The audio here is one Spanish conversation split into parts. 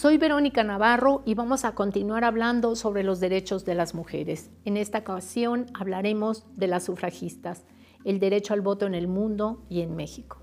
Soy Verónica Navarro y vamos a continuar hablando sobre los derechos de las mujeres. En esta ocasión hablaremos de las sufragistas, el derecho al voto en el mundo y en México.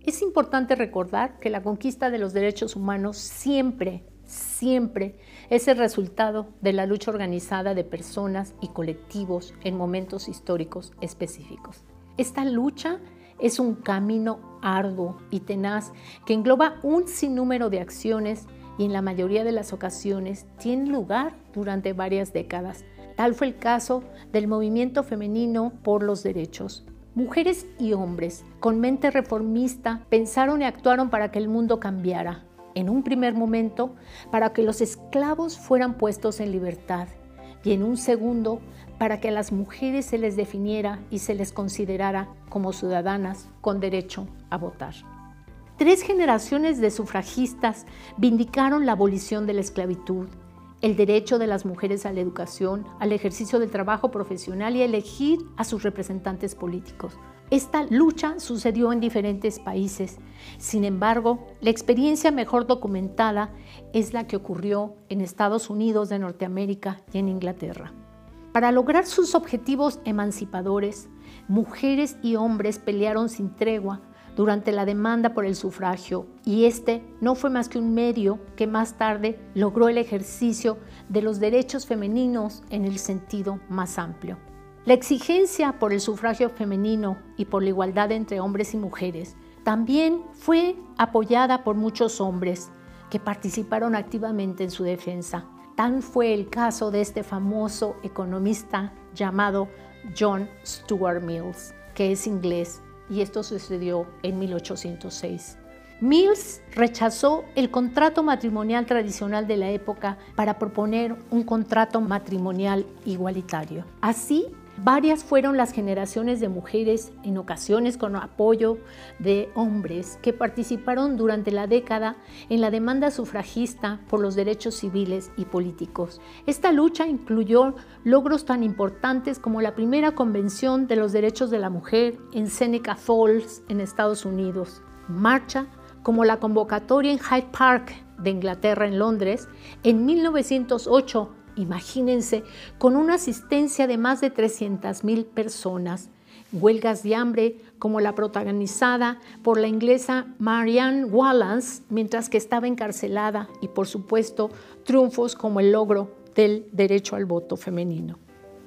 Es importante recordar que la conquista de los derechos humanos siempre, siempre es el resultado de la lucha organizada de personas y colectivos en momentos históricos específicos. Esta lucha es un camino arduo y tenaz que engloba un sinnúmero de acciones y en la mayoría de las ocasiones tiene lugar durante varias décadas. Tal fue el caso del movimiento femenino por los derechos. Mujeres y hombres con mente reformista pensaron y actuaron para que el mundo cambiara. En un primer momento, para que los esclavos fueran puestos en libertad y en un segundo, para que a las mujeres se les definiera y se les considerara como ciudadanas con derecho a votar. Tres generaciones de sufragistas vindicaron la abolición de la esclavitud, el derecho de las mujeres a la educación, al ejercicio del trabajo profesional y a elegir a sus representantes políticos. Esta lucha sucedió en diferentes países. Sin embargo, la experiencia mejor documentada es la que ocurrió en Estados Unidos de Norteamérica y en Inglaterra. Para lograr sus objetivos emancipadores, mujeres y hombres pelearon sin tregua durante la demanda por el sufragio y este no fue más que un medio que más tarde logró el ejercicio de los derechos femeninos en el sentido más amplio. La exigencia por el sufragio femenino y por la igualdad entre hombres y mujeres también fue apoyada por muchos hombres que participaron activamente en su defensa. Tan fue el caso de este famoso economista llamado John Stuart Mills, que es inglés, y esto sucedió en 1806. Mills rechazó el contrato matrimonial tradicional de la época para proponer un contrato matrimonial igualitario. Así, Varias fueron las generaciones de mujeres, en ocasiones con apoyo de hombres, que participaron durante la década en la demanda sufragista por los derechos civiles y políticos. Esta lucha incluyó logros tan importantes como la primera Convención de los Derechos de la Mujer en Seneca Falls, en Estados Unidos, marcha como la convocatoria en Hyde Park de Inglaterra en Londres en 1908 imagínense, con una asistencia de más de 300.000 personas, huelgas de hambre como la protagonizada por la inglesa Marianne Wallace mientras que estaba encarcelada y por supuesto triunfos como el logro del derecho al voto femenino.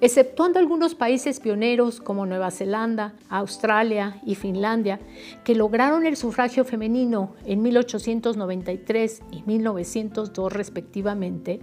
Exceptuando algunos países pioneros como Nueva Zelanda, Australia y Finlandia, que lograron el sufragio femenino en 1893 y 1902 respectivamente,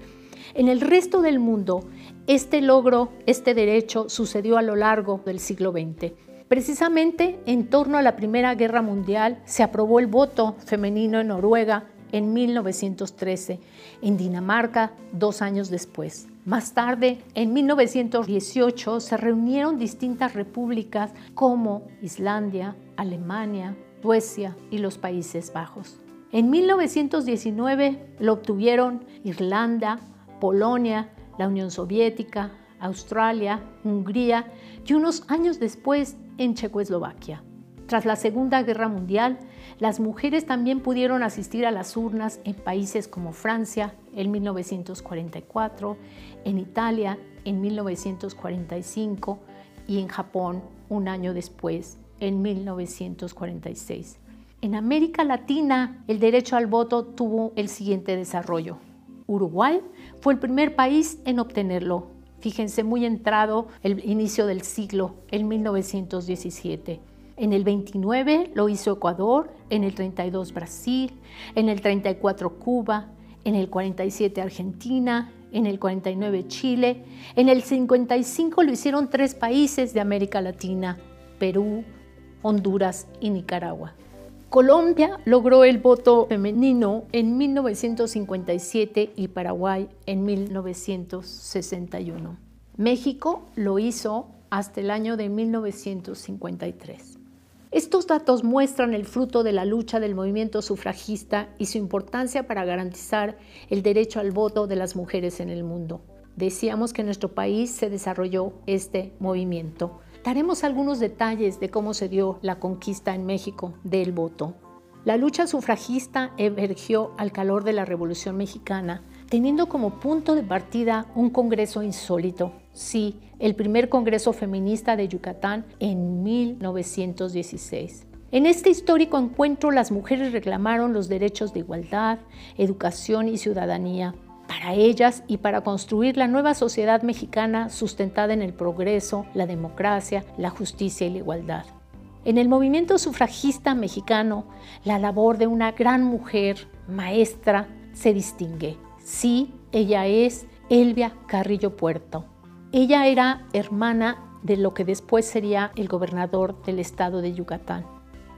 en el resto del mundo, este logro, este derecho sucedió a lo largo del siglo XX. Precisamente en torno a la Primera Guerra Mundial se aprobó el voto femenino en Noruega en 1913, en Dinamarca dos años después. Más tarde, en 1918, se reunieron distintas repúblicas como Islandia, Alemania, Suecia y los Países Bajos. En 1919 lo obtuvieron Irlanda, Polonia, la Unión Soviética, Australia, Hungría y unos años después en Checoslovaquia. Tras la Segunda Guerra Mundial, las mujeres también pudieron asistir a las urnas en países como Francia en 1944, en Italia en 1945 y en Japón un año después, en 1946. En América Latina, el derecho al voto tuvo el siguiente desarrollo. Uruguay fue el primer país en obtenerlo. Fíjense, muy entrado el inicio del siglo, en 1917. En el 29 lo hizo Ecuador, en el 32 Brasil, en el 34 Cuba, en el 47 Argentina, en el 49 Chile, en el 55 lo hicieron tres países de América Latina, Perú, Honduras y Nicaragua. Colombia logró el voto femenino en 1957 y Paraguay en 1961. México lo hizo hasta el año de 1953. Estos datos muestran el fruto de la lucha del movimiento sufragista y su importancia para garantizar el derecho al voto de las mujeres en el mundo. Decíamos que en nuestro país se desarrolló este movimiento. Daremos algunos detalles de cómo se dio la conquista en México del voto. La lucha sufragista emergió al calor de la Revolución Mexicana, teniendo como punto de partida un congreso insólito. Sí, el primer congreso feminista de Yucatán en 1916. En este histórico encuentro las mujeres reclamaron los derechos de igualdad, educación y ciudadanía para ellas y para construir la nueva sociedad mexicana sustentada en el progreso, la democracia, la justicia y la igualdad. En el movimiento sufragista mexicano, la labor de una gran mujer, maestra, se distingue. Sí, ella es Elvia Carrillo Puerto. Ella era hermana de lo que después sería el gobernador del estado de Yucatán.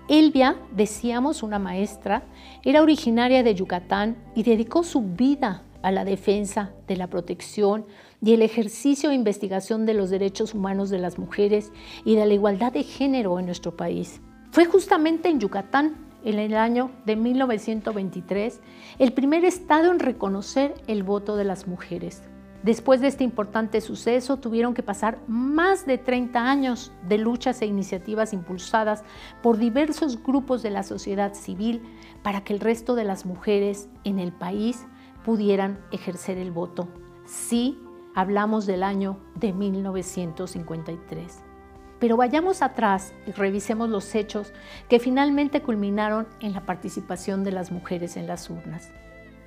Elvia, decíamos una maestra, era originaria de Yucatán y dedicó su vida a la defensa de la protección y el ejercicio e investigación de los derechos humanos de las mujeres y de la igualdad de género en nuestro país. Fue justamente en Yucatán, en el año de 1923, el primer estado en reconocer el voto de las mujeres. Después de este importante suceso, tuvieron que pasar más de 30 años de luchas e iniciativas impulsadas por diversos grupos de la sociedad civil para que el resto de las mujeres en el país pudieran ejercer el voto. Sí, hablamos del año de 1953. Pero vayamos atrás y revisemos los hechos que finalmente culminaron en la participación de las mujeres en las urnas.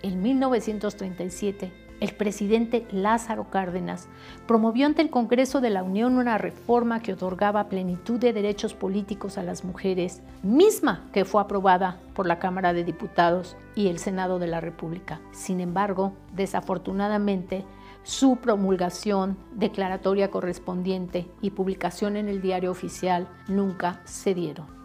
En 1937, el presidente Lázaro Cárdenas promovió ante el Congreso de la Unión una reforma que otorgaba plenitud de derechos políticos a las mujeres, misma que fue aprobada por la Cámara de Diputados y el Senado de la República. Sin embargo, desafortunadamente, su promulgación, declaratoria correspondiente y publicación en el diario oficial nunca se dieron.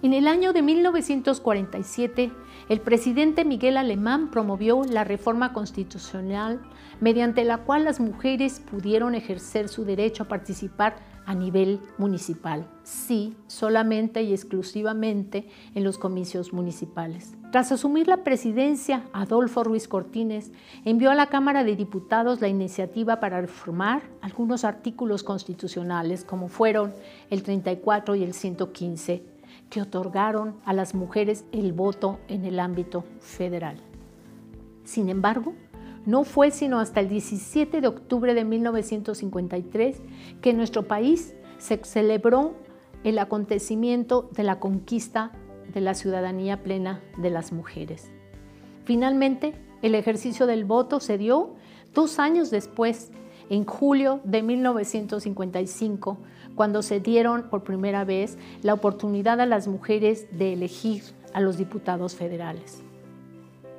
En el año de 1947, el presidente Miguel Alemán promovió la reforma constitucional mediante la cual las mujeres pudieron ejercer su derecho a participar a nivel municipal, sí, solamente y exclusivamente en los comicios municipales. Tras asumir la presidencia, Adolfo Ruiz Cortines envió a la Cámara de Diputados la iniciativa para reformar algunos artículos constitucionales, como fueron el 34 y el 115 que otorgaron a las mujeres el voto en el ámbito federal. Sin embargo, no fue sino hasta el 17 de octubre de 1953 que en nuestro país se celebró el acontecimiento de la conquista de la ciudadanía plena de las mujeres. Finalmente, el ejercicio del voto se dio dos años después, en julio de 1955, cuando se dieron por primera vez la oportunidad a las mujeres de elegir a los diputados federales.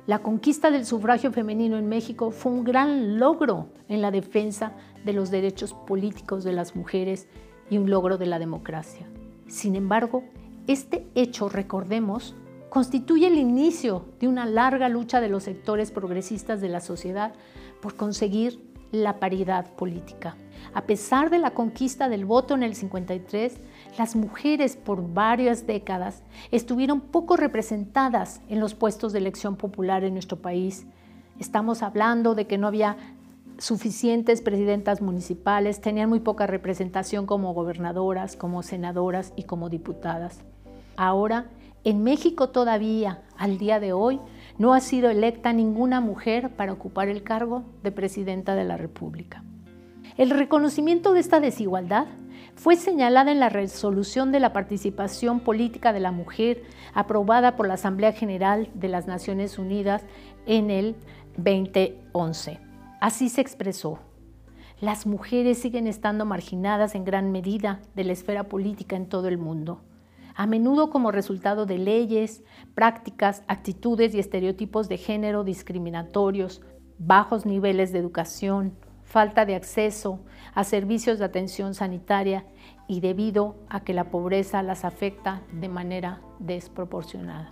La conquista del sufragio femenino en México fue un gran logro en la defensa de los derechos políticos de las mujeres y un logro de la democracia. Sin embargo, este hecho, recordemos, constituye el inicio de una larga lucha de los sectores progresistas de la sociedad por conseguir la paridad política. A pesar de la conquista del voto en el 53, las mujeres por varias décadas estuvieron poco representadas en los puestos de elección popular en nuestro país. Estamos hablando de que no había suficientes presidentas municipales, tenían muy poca representación como gobernadoras, como senadoras y como diputadas. Ahora, en México todavía, al día de hoy, no ha sido electa ninguna mujer para ocupar el cargo de presidenta de la República. El reconocimiento de esta desigualdad fue señalada en la resolución de la participación política de la mujer aprobada por la Asamblea General de las Naciones Unidas en el 2011. Así se expresó. Las mujeres siguen estando marginadas en gran medida de la esfera política en todo el mundo a menudo como resultado de leyes, prácticas, actitudes y estereotipos de género discriminatorios, bajos niveles de educación, falta de acceso a servicios de atención sanitaria y debido a que la pobreza las afecta de manera desproporcionada.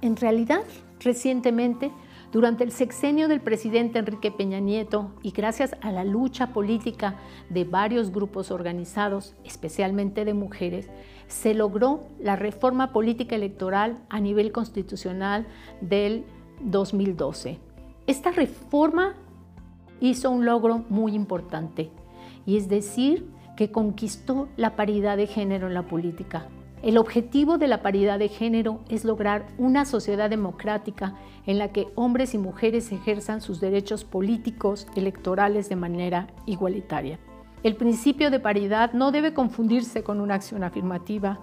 En realidad, recientemente, durante el sexenio del presidente Enrique Peña Nieto y gracias a la lucha política de varios grupos organizados, especialmente de mujeres, se logró la reforma política electoral a nivel constitucional del 2012. Esta reforma hizo un logro muy importante y es decir, que conquistó la paridad de género en la política. El objetivo de la paridad de género es lograr una sociedad democrática en la que hombres y mujeres ejerzan sus derechos políticos, electorales de manera igualitaria. El principio de paridad no debe confundirse con una acción afirmativa,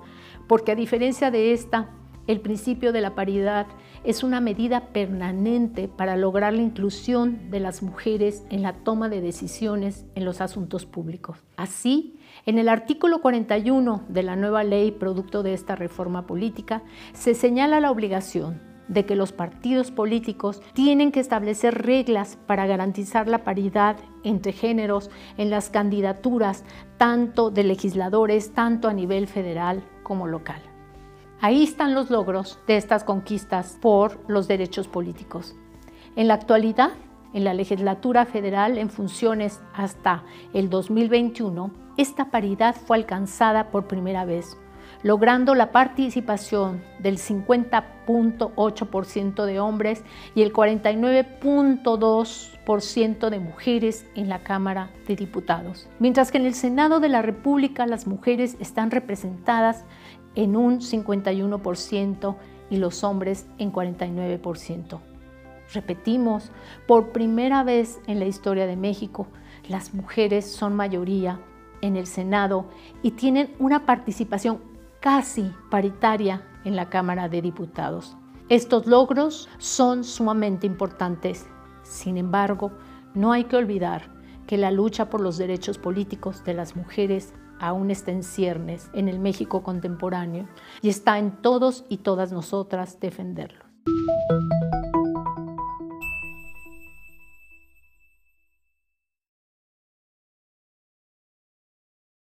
porque a diferencia de esta, el principio de la paridad es una medida permanente para lograr la inclusión de las mujeres en la toma de decisiones en los asuntos públicos. Así, en el artículo 41 de la nueva ley producto de esta reforma política, se señala la obligación de que los partidos políticos tienen que establecer reglas para garantizar la paridad entre géneros en las candidaturas tanto de legisladores, tanto a nivel federal como local. Ahí están los logros de estas conquistas por los derechos políticos. En la actualidad, en la legislatura federal en funciones hasta el 2021, esta paridad fue alcanzada por primera vez, logrando la participación del 50.8% de hombres y el 49.2% de mujeres en la Cámara de Diputados. Mientras que en el Senado de la República las mujeres están representadas en un 51% y los hombres en 49%. Repetimos, por primera vez en la historia de México, las mujeres son mayoría en el Senado y tienen una participación casi paritaria en la Cámara de Diputados. Estos logros son sumamente importantes. Sin embargo, no hay que olvidar que la lucha por los derechos políticos de las mujeres aún está en ciernes en el México contemporáneo y está en todos y todas nosotras defenderlo.